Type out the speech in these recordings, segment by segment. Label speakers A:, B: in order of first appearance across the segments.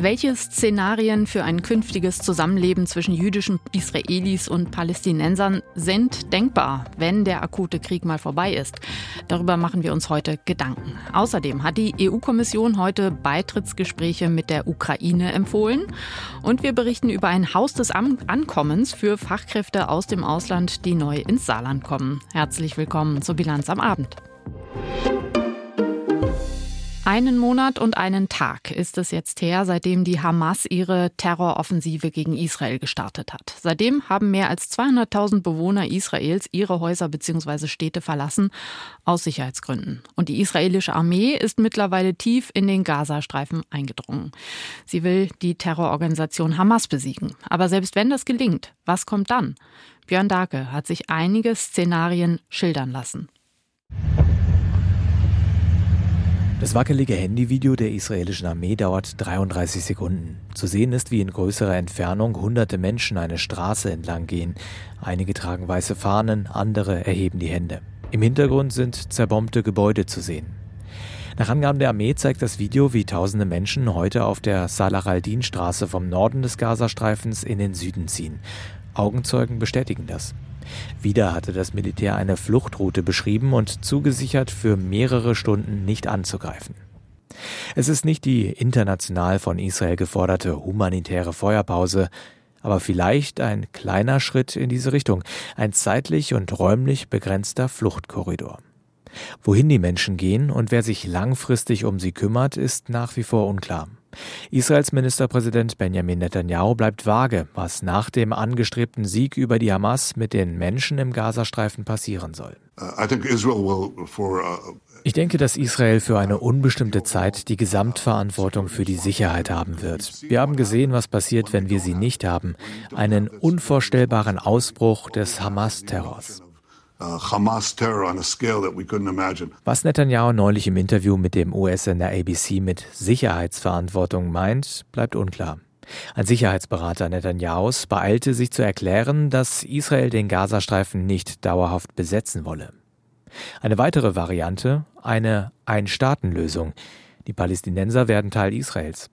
A: Welche Szenarien für ein künftiges Zusammenleben zwischen jüdischen Israelis und Palästinensern sind denkbar, wenn der akute Krieg mal vorbei ist? Darüber machen wir uns heute Gedanken. Außerdem hat die EU-Kommission heute Beitrittsgespräche mit der Ukraine empfohlen und wir berichten über ein Haus des Ankommens für Fachkräfte aus dem Ausland, die neu ins Saarland kommen. Herzlich willkommen zur Bilanz am Abend. Einen Monat und einen Tag ist es jetzt her, seitdem die Hamas ihre Terroroffensive gegen Israel gestartet hat. Seitdem haben mehr als 200.000 Bewohner Israels ihre Häuser bzw. Städte verlassen, aus Sicherheitsgründen. Und die israelische Armee ist mittlerweile tief in den Gazastreifen eingedrungen. Sie will die Terrororganisation Hamas besiegen. Aber selbst wenn das gelingt, was kommt dann? Björn Dake hat sich einige Szenarien schildern lassen.
B: Das wackelige Handyvideo der israelischen Armee dauert 33 Sekunden. Zu sehen ist, wie in größerer Entfernung hunderte Menschen eine Straße entlang gehen. Einige tragen weiße Fahnen, andere erheben die Hände. Im Hintergrund sind zerbombte Gebäude zu sehen. Nach Angaben der Armee zeigt das Video, wie tausende Menschen heute auf der Salah al-Din-Straße vom Norden des Gazastreifens in den Süden ziehen. Augenzeugen bestätigen das. Wieder hatte das Militär eine Fluchtroute beschrieben und zugesichert, für mehrere Stunden nicht anzugreifen. Es ist nicht die international von Israel geforderte humanitäre Feuerpause, aber vielleicht ein kleiner Schritt in diese Richtung, ein zeitlich und räumlich begrenzter Fluchtkorridor. Wohin die Menschen gehen und wer sich langfristig um sie kümmert, ist nach wie vor unklar. Israels Ministerpräsident Benjamin Netanyahu bleibt vage, was nach dem angestrebten Sieg über die Hamas mit den Menschen im Gazastreifen passieren soll. Uh, uh, ich denke, dass Israel für eine unbestimmte Zeit die Gesamtverantwortung für die Sicherheit haben wird. Wir haben gesehen, was passiert, wenn wir sie nicht haben. Einen unvorstellbaren Ausbruch des Hamas-Terrors. Was Netanyahu neulich im Interview mit dem US-Sender ABC mit Sicherheitsverantwortung meint, bleibt unklar. Ein Sicherheitsberater Netanyahus beeilte sich zu erklären, dass Israel den Gazastreifen nicht dauerhaft besetzen wolle. Eine weitere Variante, eine Ein-Staaten-Lösung. Die Palästinenser werden Teil Israels.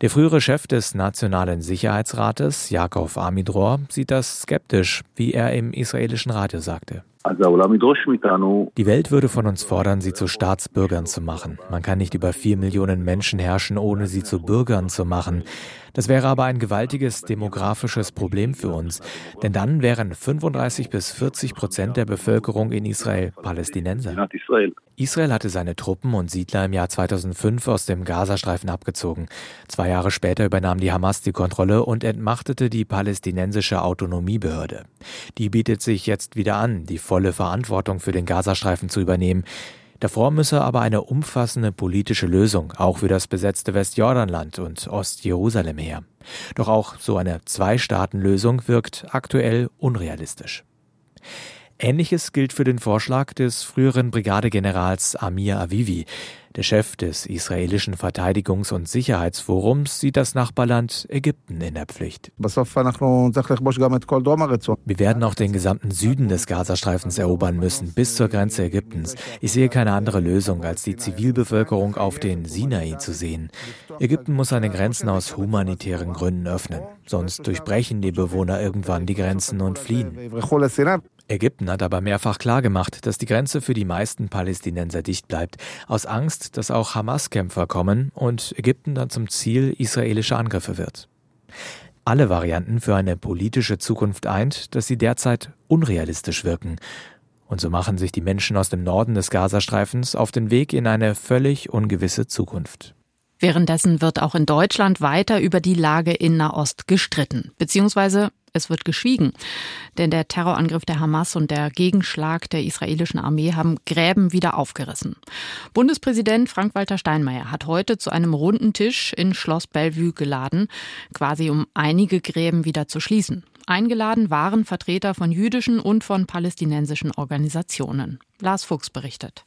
B: Der frühere Chef des Nationalen Sicherheitsrates, Jakob Amidror, sieht das skeptisch, wie er im israelischen Radio sagte. Die Welt würde von uns fordern, sie zu Staatsbürgern zu machen. Man kann nicht über vier Millionen Menschen herrschen, ohne sie zu Bürgern zu machen. Das wäre aber ein gewaltiges demografisches Problem für uns, denn dann wären 35 bis 40 Prozent der Bevölkerung in Israel Palästinenser. Israel hatte seine Truppen und Siedler im Jahr 2005 aus dem Gazastreifen abgezogen. Zwei Jahre später übernahm die Hamas die Kontrolle und entmachtete die palästinensische Autonomiebehörde. Die bietet sich jetzt wieder an, die volle Verantwortung für den Gazastreifen zu übernehmen. Davor müsse aber eine umfassende politische Lösung auch für das besetzte Westjordanland und Ostjerusalem her. Doch auch so eine Zwei-Staaten-Lösung wirkt aktuell unrealistisch. Ähnliches gilt für den Vorschlag des früheren Brigadegenerals Amir Avivi. Der Chef des israelischen Verteidigungs- und Sicherheitsforums sieht das Nachbarland Ägypten in der Pflicht. Wir werden auch den gesamten Süden des Gazastreifens erobern müssen, bis zur Grenze Ägyptens. Ich sehe keine andere Lösung, als die Zivilbevölkerung auf den Sinai zu sehen. Ägypten muss seine Grenzen aus humanitären Gründen öffnen, sonst durchbrechen die Bewohner irgendwann die Grenzen und fliehen. Ägypten hat aber mehrfach klargemacht, dass die Grenze für die meisten Palästinenser dicht bleibt, aus Angst, dass auch Hamas-Kämpfer kommen und Ägypten dann zum Ziel israelischer Angriffe wird. Alle Varianten für eine politische Zukunft eint, dass sie derzeit unrealistisch wirken. Und so machen sich die Menschen aus dem Norden des Gazastreifens auf den Weg in eine völlig ungewisse Zukunft.
A: Währenddessen wird auch in Deutschland weiter über die Lage in Nahost gestritten, beziehungsweise es wird geschwiegen. Denn der Terrorangriff der Hamas und der Gegenschlag der israelischen Armee haben Gräben wieder aufgerissen. Bundespräsident Frank-Walter Steinmeier hat heute zu einem runden Tisch in Schloss Bellevue geladen, quasi um einige Gräben wieder zu schließen. Eingeladen waren Vertreter von jüdischen und von palästinensischen Organisationen. Lars Fuchs berichtet.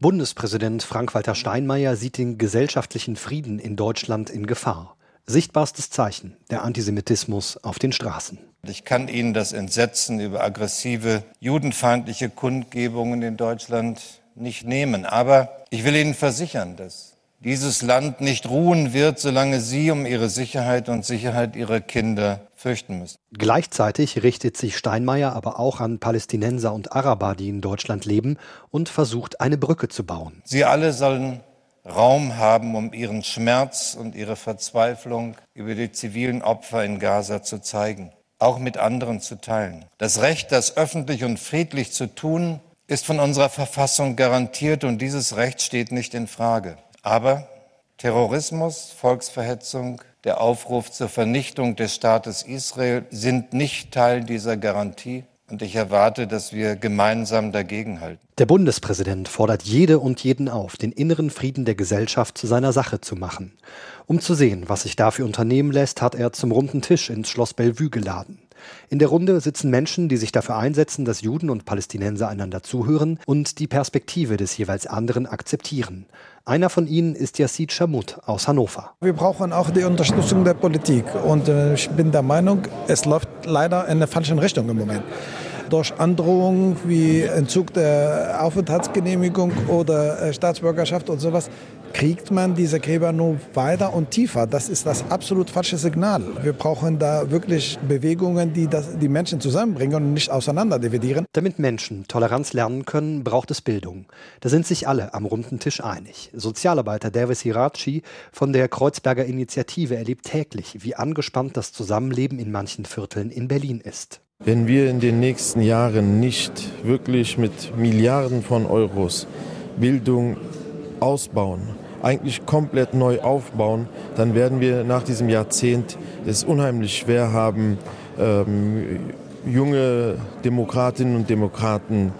C: Bundespräsident Frank-Walter Steinmeier sieht den gesellschaftlichen Frieden in Deutschland in Gefahr. Sichtbarstes Zeichen der Antisemitismus auf den Straßen.
D: Ich kann Ihnen das Entsetzen über aggressive judenfeindliche Kundgebungen in Deutschland nicht nehmen. Aber ich will Ihnen versichern, dass dieses Land nicht ruhen wird, solange Sie um Ihre Sicherheit und Sicherheit Ihrer Kinder fürchten müssen.
C: Gleichzeitig richtet sich Steinmeier aber auch an Palästinenser und Araber, die in Deutschland leben, und versucht, eine Brücke zu bauen.
D: Sie alle sollen Raum haben, um ihren Schmerz und ihre Verzweiflung über die zivilen Opfer in Gaza zu zeigen, auch mit anderen zu teilen. Das Recht, das öffentlich und friedlich zu tun, ist von unserer Verfassung garantiert und dieses Recht steht nicht in Frage. Aber Terrorismus, Volksverhetzung, der Aufruf zur Vernichtung des Staates Israel sind nicht Teil dieser Garantie. Und ich erwarte, dass wir gemeinsam dagegenhalten.
C: Der Bundespräsident fordert jede und jeden auf, den inneren Frieden der Gesellschaft zu seiner Sache zu machen. Um zu sehen, was sich dafür unternehmen lässt, hat er zum runden Tisch ins Schloss Bellevue geladen. In der Runde sitzen Menschen, die sich dafür einsetzen, dass Juden und Palästinenser einander zuhören und die Perspektive des jeweils anderen akzeptieren. Einer von ihnen ist Yassid Shamut aus Hannover.
E: Wir brauchen auch die Unterstützung der Politik. Und äh, ich bin der Meinung, es läuft leider in der falschen Richtung im Moment durch Androhungen wie Entzug der Aufenthaltsgenehmigung oder äh, Staatsbürgerschaft und sowas kriegt man diese Gräber nur weiter und tiefer. Das ist das absolut falsche Signal. Wir brauchen da wirklich Bewegungen, die das, die Menschen zusammenbringen und nicht auseinander dividieren.
C: Damit Menschen Toleranz lernen können, braucht es Bildung. Da sind sich alle am runden Tisch einig. Sozialarbeiter Davis Hirachi von der Kreuzberger Initiative erlebt täglich, wie angespannt das Zusammenleben in manchen Vierteln in Berlin ist.
F: Wenn wir in den nächsten Jahren nicht wirklich mit Milliarden von Euros Bildung ausbauen, eigentlich komplett neu aufbauen, dann werden wir nach diesem Jahrzehnt es unheimlich schwer haben, ähm, junge Demokratinnen und Demokraten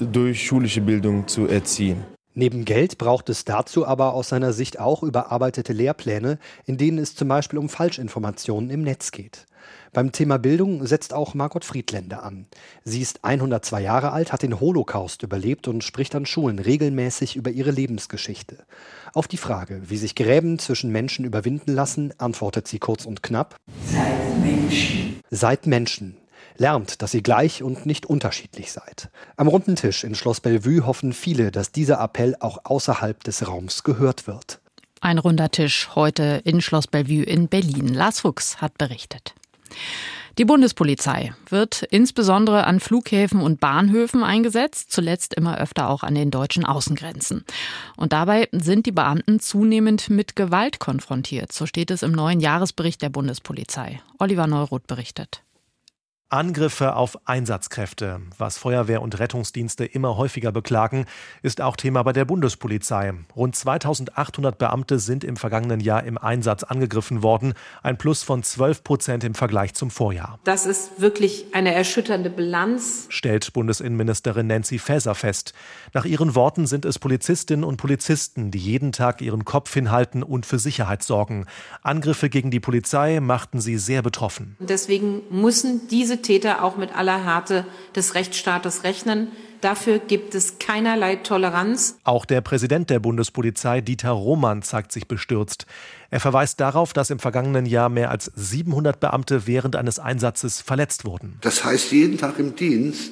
F: durch schulische Bildung zu erziehen.
C: Neben Geld braucht es dazu aber aus seiner Sicht auch überarbeitete Lehrpläne, in denen es zum Beispiel um Falschinformationen im Netz geht. Beim Thema Bildung setzt auch Margot Friedländer an. Sie ist 102 Jahre alt, hat den Holocaust überlebt und spricht an Schulen regelmäßig über ihre Lebensgeschichte. Auf die Frage, wie sich Gräben zwischen Menschen überwinden lassen, antwortet sie kurz und knapp: Seid Menschen. Seid Menschen. Lernt, dass ihr gleich und nicht unterschiedlich seid. Am runden Tisch in Schloss Bellevue hoffen viele, dass dieser Appell auch außerhalb des Raums gehört wird.
A: Ein runder Tisch heute in Schloss Bellevue in Berlin. Lars Fuchs hat berichtet. Die Bundespolizei wird insbesondere an Flughäfen und Bahnhöfen eingesetzt, zuletzt immer öfter auch an den deutschen Außengrenzen. Und dabei sind die Beamten zunehmend mit Gewalt konfrontiert. So steht es im neuen Jahresbericht der Bundespolizei. Oliver Neuroth berichtet.
G: Angriffe auf Einsatzkräfte, was Feuerwehr und Rettungsdienste immer häufiger beklagen, ist auch Thema bei der Bundespolizei. Rund 2800 Beamte sind im vergangenen Jahr im Einsatz angegriffen worden, ein Plus von 12 Prozent im Vergleich zum Vorjahr.
H: Das ist wirklich eine erschütternde Bilanz,
G: stellt Bundesinnenministerin Nancy Faeser fest. Nach ihren Worten sind es Polizistinnen und Polizisten, die jeden Tag ihren Kopf hinhalten und für Sicherheit sorgen. Angriffe gegen die Polizei machten sie sehr betroffen.
H: Deswegen müssen diese diese Täter auch mit aller Härte des Rechtsstaates rechnen. Dafür gibt es keinerlei Toleranz.
G: Auch der Präsident der Bundespolizei, Dieter Roman, zeigt sich bestürzt. Er verweist darauf, dass im vergangenen Jahr mehr als 700 Beamte während eines Einsatzes verletzt wurden.
I: Das heißt, jeden Tag im Dienst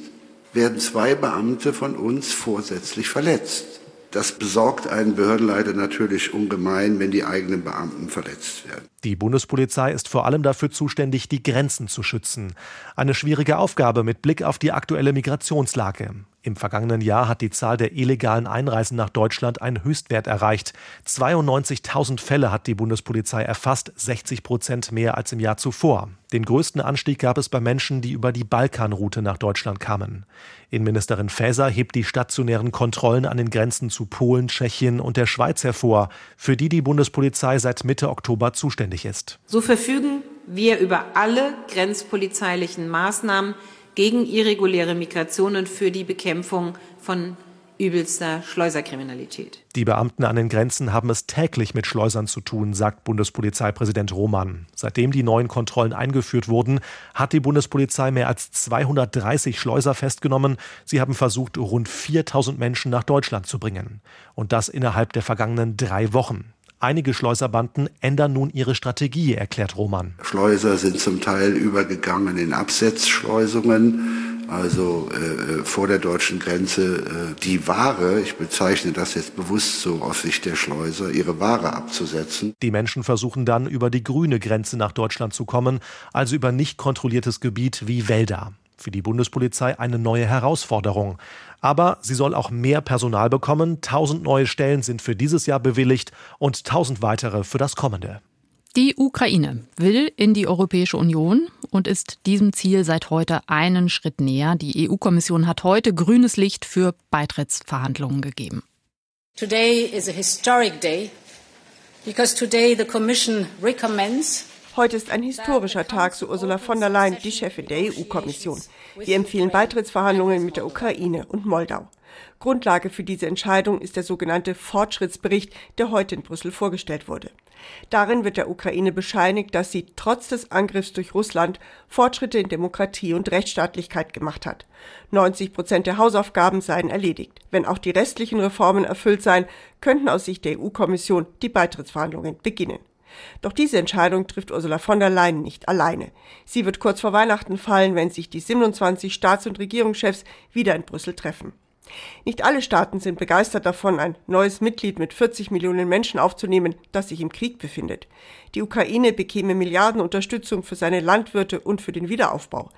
I: werden zwei Beamte von uns vorsätzlich verletzt. Das besorgt einen Behördenleiter natürlich ungemein, wenn die eigenen Beamten verletzt werden.
G: Die Bundespolizei ist vor allem dafür zuständig, die Grenzen zu schützen. Eine schwierige Aufgabe mit Blick auf die aktuelle Migrationslage. Im vergangenen Jahr hat die Zahl der illegalen Einreisen nach Deutschland einen Höchstwert erreicht. 92.000 Fälle hat die Bundespolizei erfasst, 60 Prozent mehr als im Jahr zuvor. Den größten Anstieg gab es bei Menschen, die über die Balkanroute nach Deutschland kamen. Innenministerin Faeser hebt die stationären Kontrollen an den Grenzen zu Polen, Tschechien und der Schweiz hervor, für die die Bundespolizei seit Mitte Oktober zuständig ist.
H: So verfügen wir über alle grenzpolizeilichen Maßnahmen, gegen irreguläre Migrationen für die Bekämpfung von übelster Schleuserkriminalität.
G: Die Beamten an den Grenzen haben es täglich mit Schleusern zu tun, sagt Bundespolizeipräsident Roman. Seitdem die neuen Kontrollen eingeführt wurden, hat die Bundespolizei mehr als 230 Schleuser festgenommen. Sie haben versucht, rund 4000 Menschen nach Deutschland zu bringen. Und das innerhalb der vergangenen drei Wochen. Einige Schleuserbanden ändern nun ihre Strategie, erklärt Roman.
I: Schleuser sind zum Teil übergegangen in Absetzschleusungen also äh, äh, vor der deutschen Grenze äh, die Ware, ich bezeichne das jetzt bewusst so aus Sicht der Schleuser, ihre Ware abzusetzen.
G: Die Menschen versuchen dann über die grüne Grenze nach Deutschland zu kommen, also über nicht kontrolliertes Gebiet wie Wälder. Für die Bundespolizei eine neue Herausforderung. Aber sie soll auch mehr Personal bekommen. Tausend neue Stellen sind für dieses Jahr bewilligt und tausend weitere für das kommende.
A: Die Ukraine will in die Europäische Union und ist diesem Ziel seit heute einen Schritt näher. Die EU-Kommission hat heute grünes Licht für Beitrittsverhandlungen gegeben.
J: Today is a historic day because today the Commission recommends
K: Heute ist ein historischer Tag, so Ursula von der Leyen, die Chefin der EU-Kommission. Wir empfehlen Beitrittsverhandlungen mit der Ukraine und Moldau. Grundlage für diese Entscheidung ist der sogenannte Fortschrittsbericht, der heute in Brüssel vorgestellt wurde. Darin wird der Ukraine bescheinigt, dass sie trotz des Angriffs durch Russland Fortschritte in Demokratie und Rechtsstaatlichkeit gemacht hat. 90 Prozent der Hausaufgaben seien erledigt. Wenn auch die restlichen Reformen erfüllt seien, könnten aus Sicht der EU-Kommission die Beitrittsverhandlungen beginnen. Doch diese Entscheidung trifft Ursula von der Leyen nicht alleine. Sie wird kurz vor Weihnachten fallen, wenn sich die 27 Staats- und Regierungschefs wieder in Brüssel treffen. Nicht alle Staaten sind begeistert davon, ein neues Mitglied mit 40 Millionen Menschen aufzunehmen, das sich im Krieg befindet. Die Ukraine bekäme Milliarden Unterstützung für seine Landwirte und für den Wiederaufbau.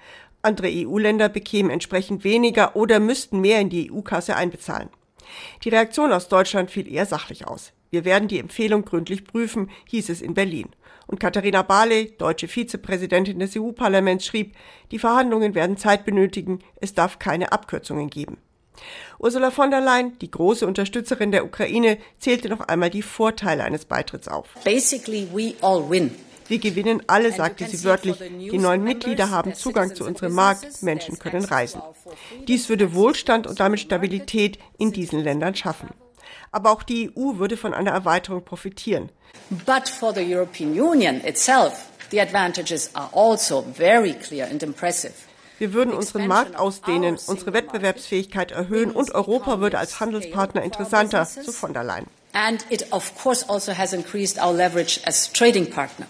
K: Andere EU-Länder bekämen entsprechend weniger oder müssten mehr in die EU-Kasse einbezahlen. Die Reaktion aus Deutschland fiel eher sachlich aus. Wir werden die Empfehlung gründlich prüfen, hieß es in Berlin. Und Katharina Barley, deutsche Vizepräsidentin des EU-Parlaments, schrieb, die Verhandlungen werden Zeit benötigen, es darf keine Abkürzungen geben. Ursula von der Leyen, die große Unterstützerin der Ukraine, zählte noch einmal die Vorteile eines Beitritts auf.
J: Basically, we all win.
K: Wir gewinnen alle, sagte sie wörtlich. Die neuen Mitglieder haben Zugang zu unserem Markt, Menschen können reisen. Dies würde Wohlstand und damit Stabilität in diesen Ländern schaffen. Aber auch die EU würde von einer Erweiterung profitieren.
J: But for the European Union itself, the advantages are also very clear and impressive.
K: Wir würden unseren Markt ausdehnen, unsere Wettbewerbsfähigkeit erhöhen und Europa würde als Handelspartner interessanter, so von der Leyen.
J: And it of course also has increased our leverage as trading partner.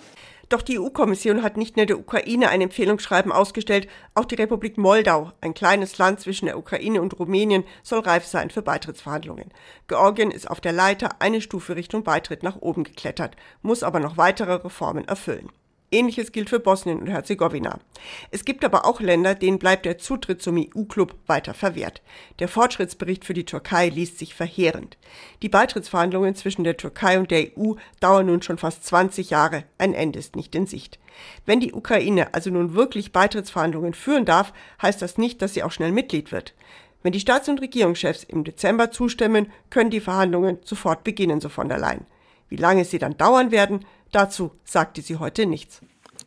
K: Doch die EU-Kommission hat nicht nur der Ukraine ein Empfehlungsschreiben ausgestellt, auch die Republik Moldau, ein kleines Land zwischen der Ukraine und Rumänien, soll reif sein für Beitrittsverhandlungen. Georgien ist auf der Leiter eine Stufe Richtung Beitritt nach oben geklettert, muss aber noch weitere Reformen erfüllen. Ähnliches gilt für Bosnien und Herzegowina. Es gibt aber auch Länder, denen bleibt der Zutritt zum EU-Club weiter verwehrt. Der Fortschrittsbericht für die Türkei liest sich verheerend. Die Beitrittsverhandlungen zwischen der Türkei und der EU dauern nun schon fast 20 Jahre. Ein Ende ist nicht in Sicht. Wenn die Ukraine also nun wirklich Beitrittsverhandlungen führen darf, heißt das nicht, dass sie auch schnell Mitglied wird. Wenn die Staats- und Regierungschefs im Dezember zustimmen, können die Verhandlungen sofort beginnen, so von der Leyen. Wie lange sie dann dauern werden, Dazu sagte sie heute nichts.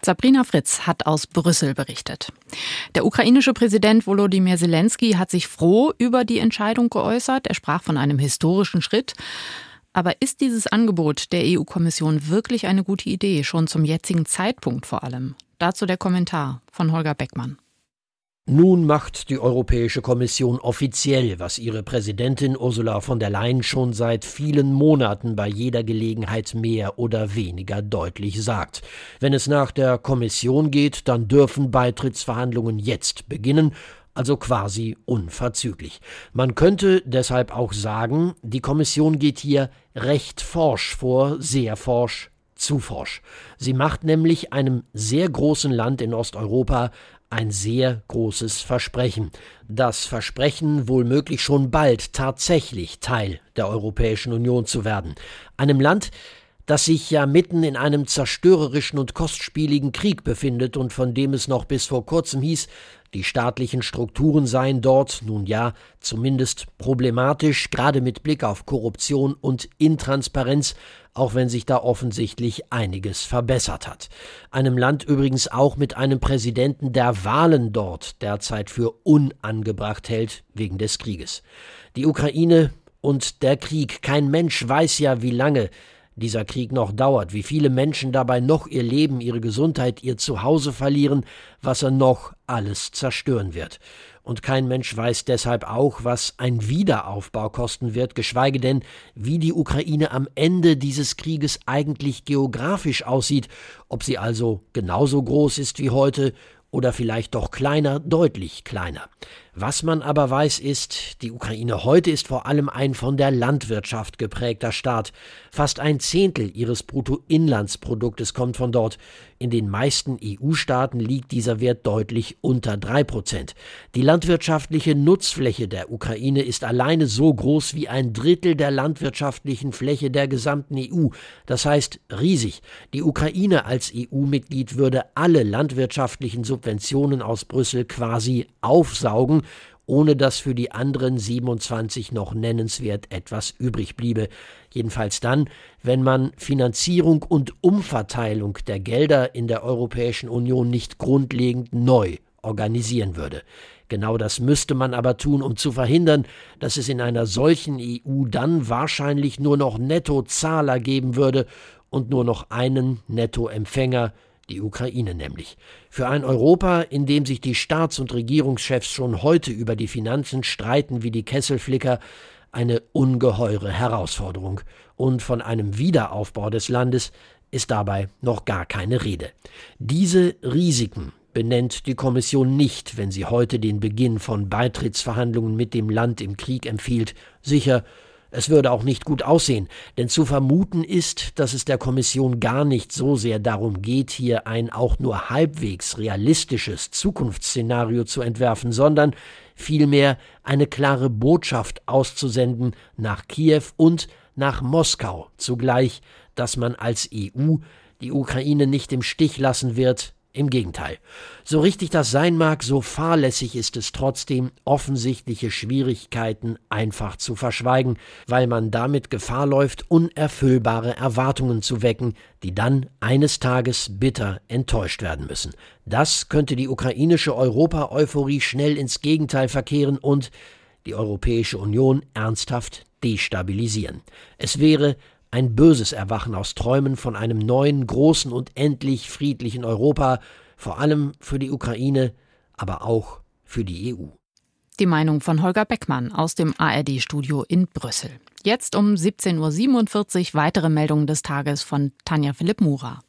A: Sabrina Fritz hat aus Brüssel berichtet. Der ukrainische Präsident Volodymyr Zelensky hat sich froh über die Entscheidung geäußert. Er sprach von einem historischen Schritt. Aber ist dieses Angebot der EU-Kommission wirklich eine gute Idee, schon zum jetzigen Zeitpunkt vor allem? Dazu der Kommentar von Holger Beckmann.
L: Nun macht die Europäische Kommission offiziell, was ihre Präsidentin Ursula von der Leyen schon seit vielen Monaten bei jeder Gelegenheit mehr oder weniger deutlich sagt. Wenn es nach der Kommission geht, dann dürfen Beitrittsverhandlungen jetzt beginnen, also quasi unverzüglich. Man könnte deshalb auch sagen, die Kommission geht hier recht forsch vor, sehr forsch, zu forsch. Sie macht nämlich einem sehr großen Land in Osteuropa ein sehr großes Versprechen. Das Versprechen, wohl schon bald tatsächlich Teil der Europäischen Union zu werden. Einem Land, das sich ja mitten in einem zerstörerischen und kostspieligen Krieg befindet und von dem es noch bis vor kurzem hieß, die staatlichen Strukturen seien dort, nun ja, zumindest problematisch, gerade mit Blick auf Korruption und Intransparenz, auch wenn sich da offensichtlich einiges verbessert hat. Einem Land übrigens auch mit einem Präsidenten, der Wahlen dort derzeit für unangebracht hält wegen des Krieges. Die Ukraine und der Krieg, kein Mensch weiß ja, wie lange dieser Krieg noch dauert, wie viele Menschen dabei noch ihr Leben, ihre Gesundheit, ihr Zuhause verlieren, was er noch alles zerstören wird. Und kein Mensch weiß deshalb auch, was ein Wiederaufbau kosten wird, geschweige denn, wie die Ukraine am Ende dieses Krieges eigentlich geografisch aussieht, ob sie also genauso groß ist wie heute oder vielleicht doch kleiner, deutlich kleiner. Was man aber weiß ist, die Ukraine heute ist vor allem ein von der Landwirtschaft geprägter Staat. Fast ein Zehntel ihres Bruttoinlandsproduktes kommt von dort. In den meisten EU-Staaten liegt dieser Wert deutlich unter drei Prozent. Die landwirtschaftliche Nutzfläche der Ukraine ist alleine so groß wie ein Drittel der landwirtschaftlichen Fläche der gesamten EU. Das heißt riesig. Die Ukraine als EU-Mitglied würde alle landwirtschaftlichen Subventionen aus Brüssel quasi aufsaugen ohne dass für die anderen 27 noch nennenswert etwas übrig bliebe. Jedenfalls dann, wenn man Finanzierung und Umverteilung der Gelder in der Europäischen Union nicht grundlegend neu organisieren würde. Genau das müsste man aber tun, um zu verhindern, dass es in einer solchen EU dann wahrscheinlich nur noch Nettozahler geben würde und nur noch einen Nettoempfänger, die Ukraine nämlich. Für ein Europa, in dem sich die Staats- und Regierungschefs schon heute über die Finanzen streiten wie die Kesselflicker, eine ungeheure Herausforderung. Und von einem Wiederaufbau des Landes ist dabei noch gar keine Rede. Diese Risiken benennt die Kommission nicht, wenn sie heute den Beginn von Beitrittsverhandlungen mit dem Land im Krieg empfiehlt. Sicher, es würde auch nicht gut aussehen, denn zu vermuten ist, dass es der Kommission gar nicht so sehr darum geht, hier ein auch nur halbwegs realistisches Zukunftsszenario zu entwerfen, sondern vielmehr eine klare Botschaft auszusenden nach Kiew und nach Moskau. Zugleich, dass man als EU die Ukraine nicht im Stich lassen wird, im Gegenteil. So richtig das sein mag, so fahrlässig ist es trotzdem, offensichtliche Schwierigkeiten einfach zu verschweigen, weil man damit Gefahr läuft, unerfüllbare Erwartungen zu wecken, die dann eines Tages bitter enttäuscht werden müssen. Das könnte die ukrainische Europa-Euphorie schnell ins Gegenteil verkehren und die Europäische Union ernsthaft destabilisieren. Es wäre ein böses Erwachen aus Träumen von einem neuen, großen und endlich friedlichen Europa, vor allem für die Ukraine, aber auch für die EU.
A: Die Meinung von Holger Beckmann aus dem ARD-Studio in Brüssel. Jetzt um 17.47 Uhr weitere Meldungen des Tages von Tanja Philipp Mura.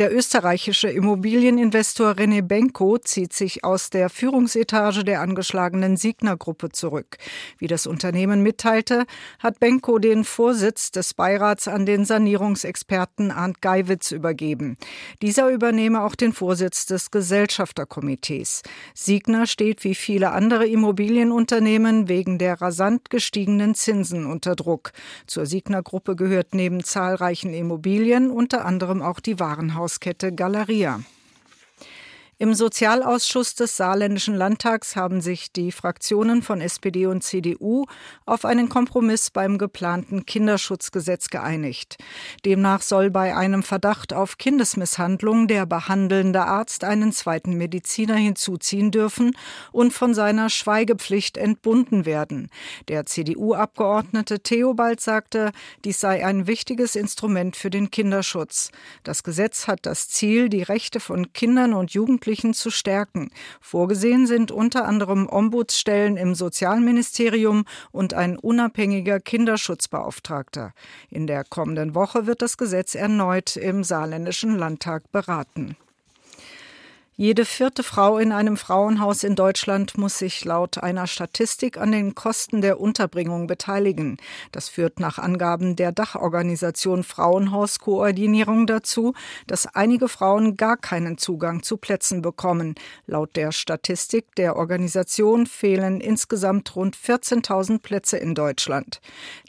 M: Der österreichische Immobilieninvestor René Benko zieht sich aus der Führungsetage der angeschlagenen Signer-Gruppe zurück. Wie das Unternehmen mitteilte, hat Benko den Vorsitz des Beirats an den Sanierungsexperten Arndt Geiwitz übergeben. Dieser übernehme auch den Vorsitz des Gesellschafterkomitees. Signer steht wie viele andere Immobilienunternehmen wegen der rasant gestiegenen Zinsen unter Druck. Zur Signer-Gruppe gehört neben zahlreichen Immobilien unter anderem auch die Warenhaus Hauskette Galeria. Im Sozialausschuss des Saarländischen Landtags haben sich die Fraktionen von SPD und CDU auf einen Kompromiss beim geplanten Kinderschutzgesetz geeinigt. Demnach soll bei einem Verdacht auf Kindesmisshandlung der behandelnde Arzt einen zweiten Mediziner hinzuziehen dürfen und von seiner Schweigepflicht entbunden werden. Der CDU-Abgeordnete Theobald sagte, dies sei ein wichtiges Instrument für den Kinderschutz. Das Gesetz hat das Ziel, die Rechte von Kindern und Jugendlichen Jugendlichen zu stärken. Vorgesehen sind unter anderem Ombudsstellen im Sozialministerium und ein unabhängiger Kinderschutzbeauftragter. In der kommenden Woche wird das Gesetz erneut im Saarländischen Landtag beraten. Jede vierte Frau in einem Frauenhaus in Deutschland muss sich laut einer Statistik an den Kosten der Unterbringung beteiligen. Das führt nach Angaben der Dachorganisation Frauenhauskoordinierung dazu, dass einige Frauen gar keinen Zugang zu Plätzen bekommen. Laut der Statistik der Organisation fehlen insgesamt rund 14.000 Plätze in Deutschland.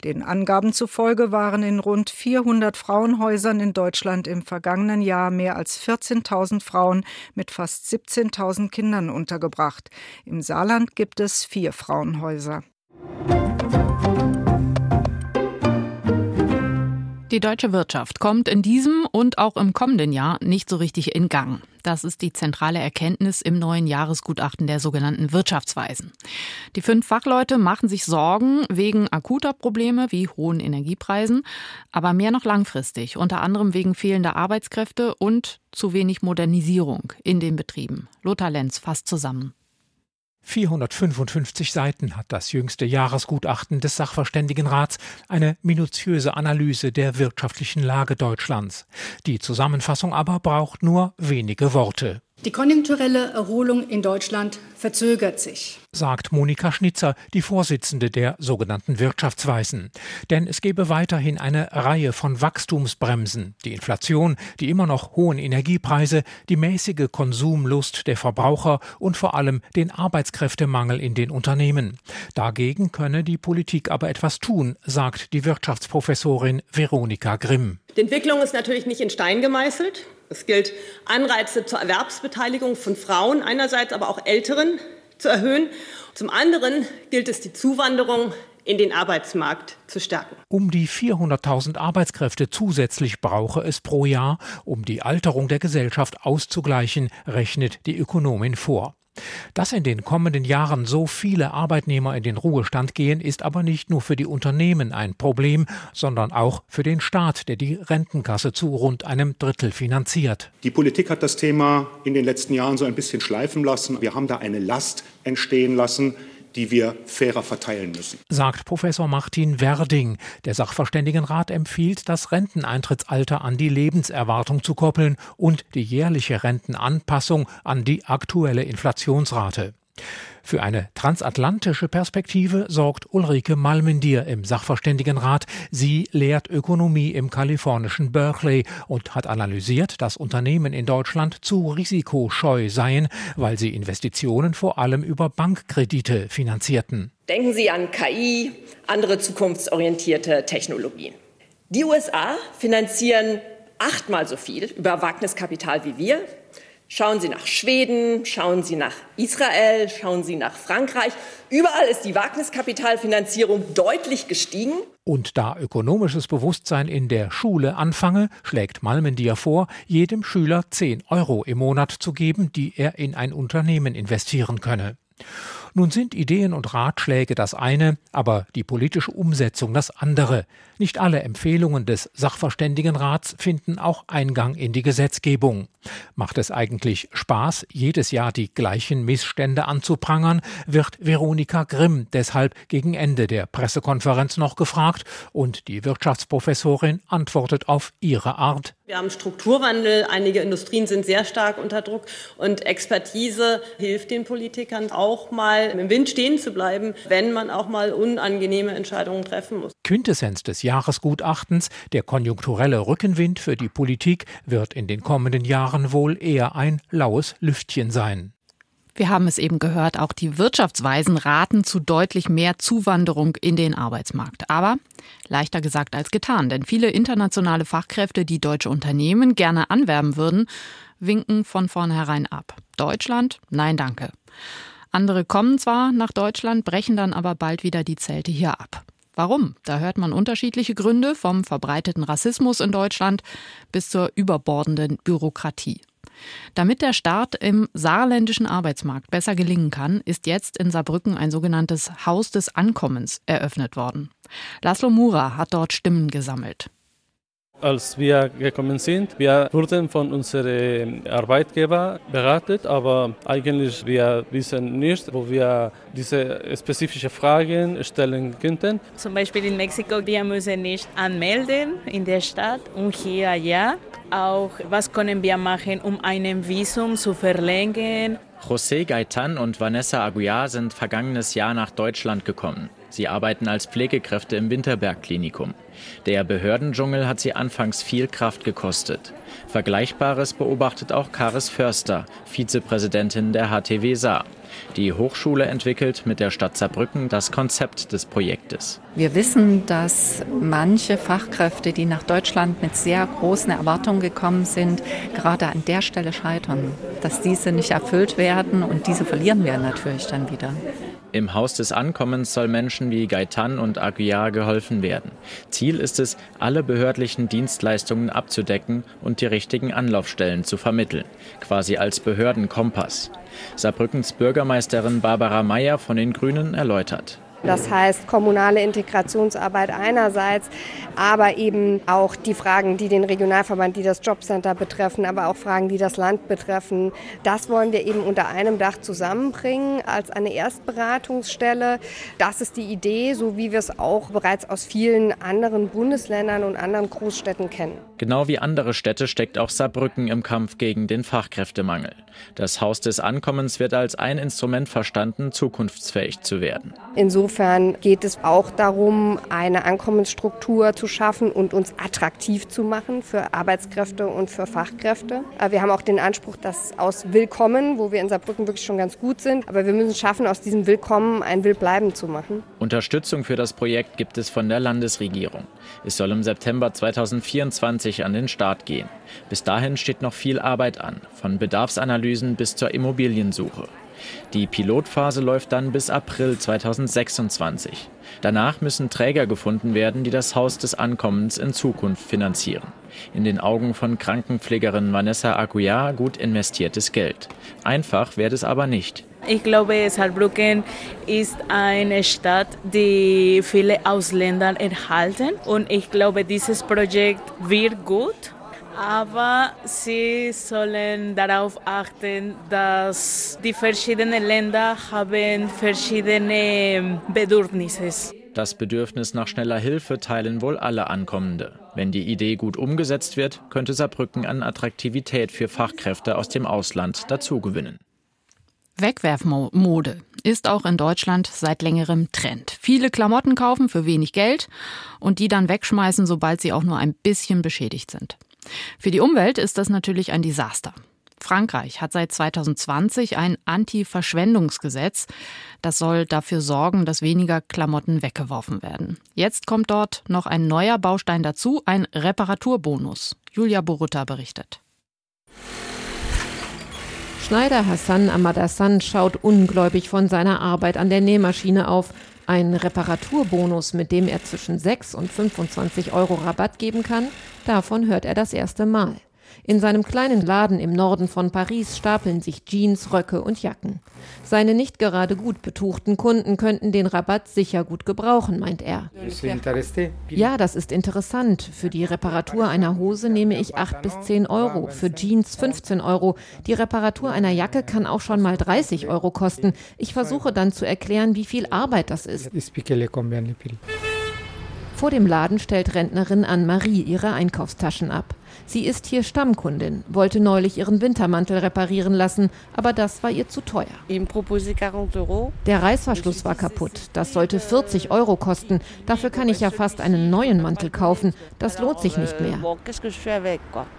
M: Den Angaben zufolge waren in rund 400 Frauenhäusern in Deutschland im vergangenen Jahr mehr als 14.000 Frauen mit fast 17.000 Kindern untergebracht. Im Saarland gibt es vier Frauenhäuser.
A: Die deutsche Wirtschaft kommt in diesem und auch im kommenden Jahr nicht so richtig in Gang. Das ist die zentrale Erkenntnis im neuen Jahresgutachten der sogenannten Wirtschaftsweisen. Die fünf Fachleute machen sich Sorgen wegen akuter Probleme wie hohen Energiepreisen, aber mehr noch langfristig, unter anderem wegen fehlender Arbeitskräfte und zu wenig Modernisierung in den Betrieben. Lothar Lenz fasst zusammen.
N: 455 Seiten hat das jüngste Jahresgutachten des Sachverständigenrats eine minutiöse Analyse der wirtschaftlichen Lage Deutschlands. Die Zusammenfassung aber braucht nur wenige Worte.
O: Die konjunkturelle Erholung in Deutschland verzögert sich,
N: sagt Monika Schnitzer, die Vorsitzende der sogenannten Wirtschaftsweisen. Denn es gebe weiterhin eine Reihe von Wachstumsbremsen. Die Inflation, die immer noch hohen Energiepreise, die mäßige Konsumlust der Verbraucher und vor allem den Arbeitskräftemangel in den Unternehmen. Dagegen könne die Politik aber etwas tun, sagt die Wirtschaftsprofessorin Veronika Grimm.
P: Die Entwicklung ist natürlich nicht in Stein gemeißelt. Es gilt, Anreize zur Erwerbsbeteiligung von Frauen einerseits, aber auch Älteren zu erhöhen. Zum anderen gilt es, die Zuwanderung in den Arbeitsmarkt zu stärken.
N: Um die 400.000 Arbeitskräfte zusätzlich brauche es pro Jahr, um die Alterung der Gesellschaft auszugleichen, rechnet die Ökonomin vor. Dass in den kommenden Jahren so viele Arbeitnehmer in den Ruhestand gehen, ist aber nicht nur für die Unternehmen ein Problem, sondern auch für den Staat, der die Rentenkasse zu rund einem Drittel finanziert.
Q: Die Politik hat das Thema in den letzten Jahren so ein bisschen schleifen lassen. Wir haben da eine Last entstehen lassen, die wir fairer verteilen müssen.
N: Sagt Professor Martin Werding. Der Sachverständigenrat empfiehlt, das Renteneintrittsalter an die Lebenserwartung zu koppeln und die jährliche Rentenanpassung an die aktuelle Inflationsrate. Für eine transatlantische Perspektive sorgt Ulrike Malmendier im Sachverständigenrat. Sie lehrt Ökonomie im kalifornischen Berkeley und hat analysiert, dass Unternehmen in Deutschland zu risikoscheu seien, weil sie Investitionen vor allem über Bankkredite finanzierten.
P: Denken Sie an KI, andere zukunftsorientierte Technologien. Die USA finanzieren achtmal so viel über Wagniskapital wie wir. Schauen Sie nach Schweden, schauen Sie nach Israel, schauen Sie nach Frankreich. Überall ist die Wagniskapitalfinanzierung deutlich gestiegen.
N: Und da ökonomisches Bewusstsein in der Schule anfange, schlägt Malmendier vor, jedem Schüler 10 Euro im Monat zu geben, die er in ein Unternehmen investieren könne. Nun sind Ideen und Ratschläge das eine, aber die politische Umsetzung das andere. Nicht alle Empfehlungen des Sachverständigenrats finden auch Eingang in die Gesetzgebung. Macht es eigentlich Spaß, jedes Jahr die gleichen Missstände anzuprangern, wird Veronika Grimm deshalb gegen Ende der Pressekonferenz noch gefragt und die Wirtschaftsprofessorin antwortet auf ihre Art.
P: Wir haben Strukturwandel, einige Industrien sind sehr stark unter Druck und Expertise hilft den Politikern auch mal im Wind stehen zu bleiben, wenn man auch mal unangenehme Entscheidungen treffen muss.
N: Quintessenz des Jahresgutachtens, der konjunkturelle Rückenwind für die Politik wird in den kommenden Jahren wohl eher ein laues Lüftchen sein.
A: Wir haben es eben gehört, auch die Wirtschaftsweisen raten zu deutlich mehr Zuwanderung in den Arbeitsmarkt. Aber leichter gesagt als getan, denn viele internationale Fachkräfte, die deutsche Unternehmen gerne anwerben würden, winken von vornherein ab. Deutschland? Nein, danke. Andere kommen zwar nach Deutschland, brechen dann aber bald wieder die Zelte hier ab. Warum? Da hört man unterschiedliche Gründe, vom verbreiteten Rassismus in Deutschland bis zur überbordenden Bürokratie. Damit der Start im saarländischen Arbeitsmarkt besser gelingen kann, ist jetzt in Saarbrücken ein sogenanntes Haus des Ankommens eröffnet worden. Laszlo Mura hat dort Stimmen gesammelt.
R: Als wir gekommen sind, wir wurden von unserem Arbeitgeber beraten, aber eigentlich wir wissen nicht, wo wir diese spezifischen Fragen stellen könnten.
S: Zum Beispiel in Mexiko, wir müssen nicht anmelden in der Stadt und hier ja. Auch was können wir machen, um ein Visum zu verlängern?
T: José Gaitan und Vanessa Aguiar sind vergangenes Jahr nach Deutschland gekommen. Sie arbeiten als Pflegekräfte im Winterberg-Klinikum. Der Behördendschungel hat sie anfangs viel Kraft gekostet. Vergleichbares beobachtet auch Karis Förster, Vizepräsidentin der HTW Saar. Die Hochschule entwickelt mit der Stadt Saarbrücken das Konzept des Projektes.
U: Wir wissen, dass manche Fachkräfte, die nach Deutschland mit sehr großen Erwartungen gekommen sind, gerade an der Stelle scheitern, dass diese nicht erfüllt werden und diese verlieren wir natürlich dann wieder.
T: Im Haus des Ankommens soll Menschen wie Gaitan und Aguiar geholfen werden. Ziel ist es, alle behördlichen Dienstleistungen abzudecken und die richtigen Anlaufstellen zu vermitteln, quasi als Behördenkompass. Saarbrückens Bürgermeisterin Barbara Mayer von den Grünen erläutert.
V: Das heißt kommunale Integrationsarbeit einerseits, aber eben auch die Fragen, die den Regionalverband, die das Jobcenter betreffen, aber auch Fragen, die das Land betreffen. Das wollen wir eben unter einem Dach zusammenbringen als eine Erstberatungsstelle. Das ist die Idee, so wie wir es auch bereits aus vielen anderen Bundesländern und anderen Großstädten kennen.
T: Genau wie andere Städte steckt auch Saarbrücken im Kampf gegen den Fachkräftemangel. Das Haus des Ankommens wird als ein Instrument verstanden, zukunftsfähig zu werden.
V: Insofern geht es auch darum, eine Ankommensstruktur zu schaffen und uns attraktiv zu machen für Arbeitskräfte und für Fachkräfte. Wir haben auch den Anspruch, dass aus Willkommen, wo wir in Saarbrücken wirklich schon ganz gut sind, aber wir müssen es schaffen, aus diesem Willkommen ein Willbleiben zu machen.
T: Unterstützung für das Projekt gibt es von der Landesregierung. Es soll im September 2024 an den Start gehen. Bis dahin steht noch viel Arbeit an, von Bedarfsanalysen bis zur Immobiliensuche. Die Pilotphase läuft dann bis April 2026. Danach müssen Träger gefunden werden, die das Haus des Ankommens in Zukunft finanzieren. In den Augen von Krankenpflegerin Vanessa Aguiar gut investiertes Geld. Einfach wird es aber nicht.
S: Ich glaube, Saarbrücken ist eine Stadt, die viele Ausländer erhalten. Und ich glaube, dieses Projekt wird gut aber sie sollen darauf achten, dass die verschiedenen Länder haben verschiedene Bedürfnisse.
T: Das Bedürfnis nach schneller Hilfe teilen wohl alle Ankommende. Wenn die Idee gut umgesetzt wird, könnte Saarbrücken an Attraktivität für Fachkräfte aus dem Ausland dazugewinnen.
A: Wegwerfmode ist auch in Deutschland seit längerem Trend. Viele Klamotten kaufen für wenig Geld und die dann wegschmeißen, sobald sie auch nur ein bisschen beschädigt sind. Für die Umwelt ist das natürlich ein Desaster. Frankreich hat seit 2020 ein Anti-Verschwendungsgesetz. Das soll dafür sorgen, dass weniger Klamotten weggeworfen werden. Jetzt kommt dort noch ein neuer Baustein dazu, ein Reparaturbonus. Julia Borutta berichtet.
W: Schneider Hassan Amadassan schaut ungläubig von seiner Arbeit an der Nähmaschine auf. Ein Reparaturbonus, mit dem er zwischen 6 und 25 Euro Rabatt geben kann, davon hört er das erste Mal. In seinem kleinen Laden im Norden von Paris stapeln sich Jeans, Röcke und Jacken. Seine nicht gerade gut betuchten Kunden könnten den Rabatt sicher gut gebrauchen, meint er. Ja, das ist interessant. Für die Reparatur einer Hose nehme ich 8 bis 10 Euro, für Jeans 15 Euro. Die Reparatur einer Jacke kann auch schon mal 30 Euro kosten. Ich versuche dann zu erklären, wie viel Arbeit das ist. Vor dem Laden stellt Rentnerin Anne-Marie ihre Einkaufstaschen ab. Sie ist hier Stammkundin, wollte neulich ihren Wintermantel reparieren lassen, aber das war ihr zu teuer. Der Reißverschluss war kaputt. Das sollte 40 Euro kosten. Dafür kann ich ja fast einen neuen Mantel kaufen. Das lohnt sich nicht mehr.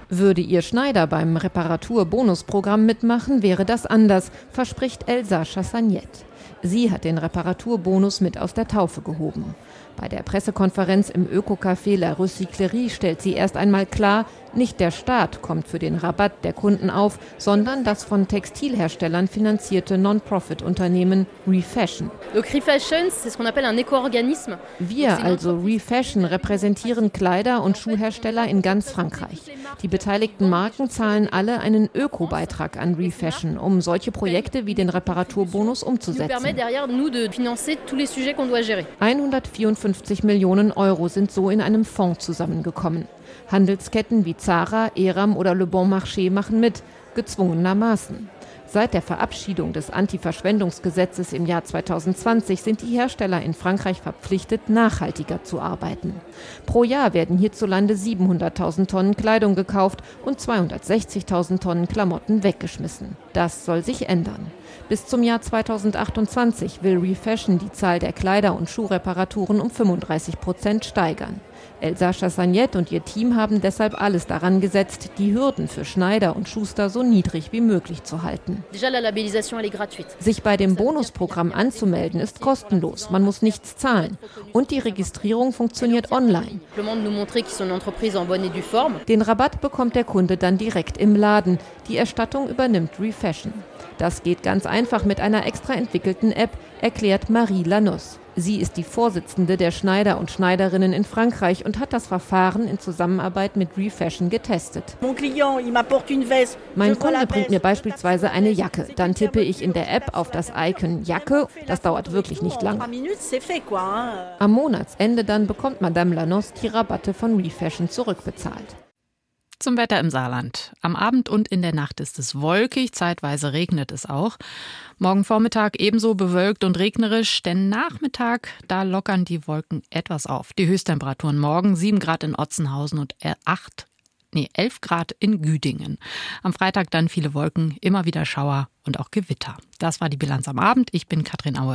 W: Würde ihr Schneider beim Reparaturbonusprogramm mitmachen, wäre das anders, verspricht Elsa Chassagnette. Sie hat den Reparaturbonus mit aus der Taufe gehoben. Bei der Pressekonferenz im Öko-Café La Recyclerie stellt sie erst einmal klar, nicht der Staat kommt für den Rabatt der Kunden auf, sondern das von Textilherstellern finanzierte Non-Profit-Unternehmen Refashion. Wir, also Refashion, repräsentieren Kleider- und Schuhhersteller in ganz Frankreich. Die beteiligten Marken zahlen alle einen Öko-Beitrag an Refashion, um solche Projekte wie den Reparaturbonus umzusetzen. 154 Millionen Euro sind so in einem Fonds zusammengekommen. Handelsketten wie Zara, Eram oder Le Bon Marché machen mit, gezwungenermaßen. Seit der Verabschiedung des Anti-Verschwendungsgesetzes im Jahr 2020 sind die Hersteller in Frankreich verpflichtet, nachhaltiger zu arbeiten. Pro Jahr werden hierzulande 700.000 Tonnen Kleidung gekauft und 260.000 Tonnen Klamotten weggeschmissen. Das soll sich ändern. Bis zum Jahr 2028 will Refashion die Zahl der Kleider- und Schuhreparaturen um 35 Prozent steigern. Elsa Chassagnet und ihr Team haben deshalb alles daran gesetzt, die Hürden für Schneider und Schuster so niedrig wie möglich zu halten. Sich bei dem Bonusprogramm anzumelden ist kostenlos, man muss nichts zahlen und die Registrierung funktioniert online. Den Rabatt bekommt der Kunde dann direkt im Laden. Die Erstattung übernimmt Refashion. Das geht ganz einfach mit einer extra entwickelten App, erklärt Marie Lanus. Sie ist die Vorsitzende der Schneider und Schneiderinnen in Frankreich und hat das Verfahren in Zusammenarbeit mit Refashion getestet. Mein Kunde bringt mir beispielsweise eine Jacke. Dann tippe ich in der App auf das Icon Jacke. Das dauert wirklich nicht lange. Am Monatsende dann bekommt Madame Lanos die Rabatte von Refashion zurückbezahlt.
A: Zum Wetter im Saarland. Am Abend und in der Nacht ist es wolkig, zeitweise regnet es auch. Morgen Vormittag ebenso bewölkt und regnerisch, denn Nachmittag, da lockern die Wolken etwas auf. Die Höchsttemperaturen morgen 7 Grad in Otzenhausen und 8, nee, 11 Grad in Güdingen. Am Freitag dann viele Wolken, immer wieder Schauer und auch Gewitter. Das war die Bilanz am Abend. Ich bin Katrin Aue.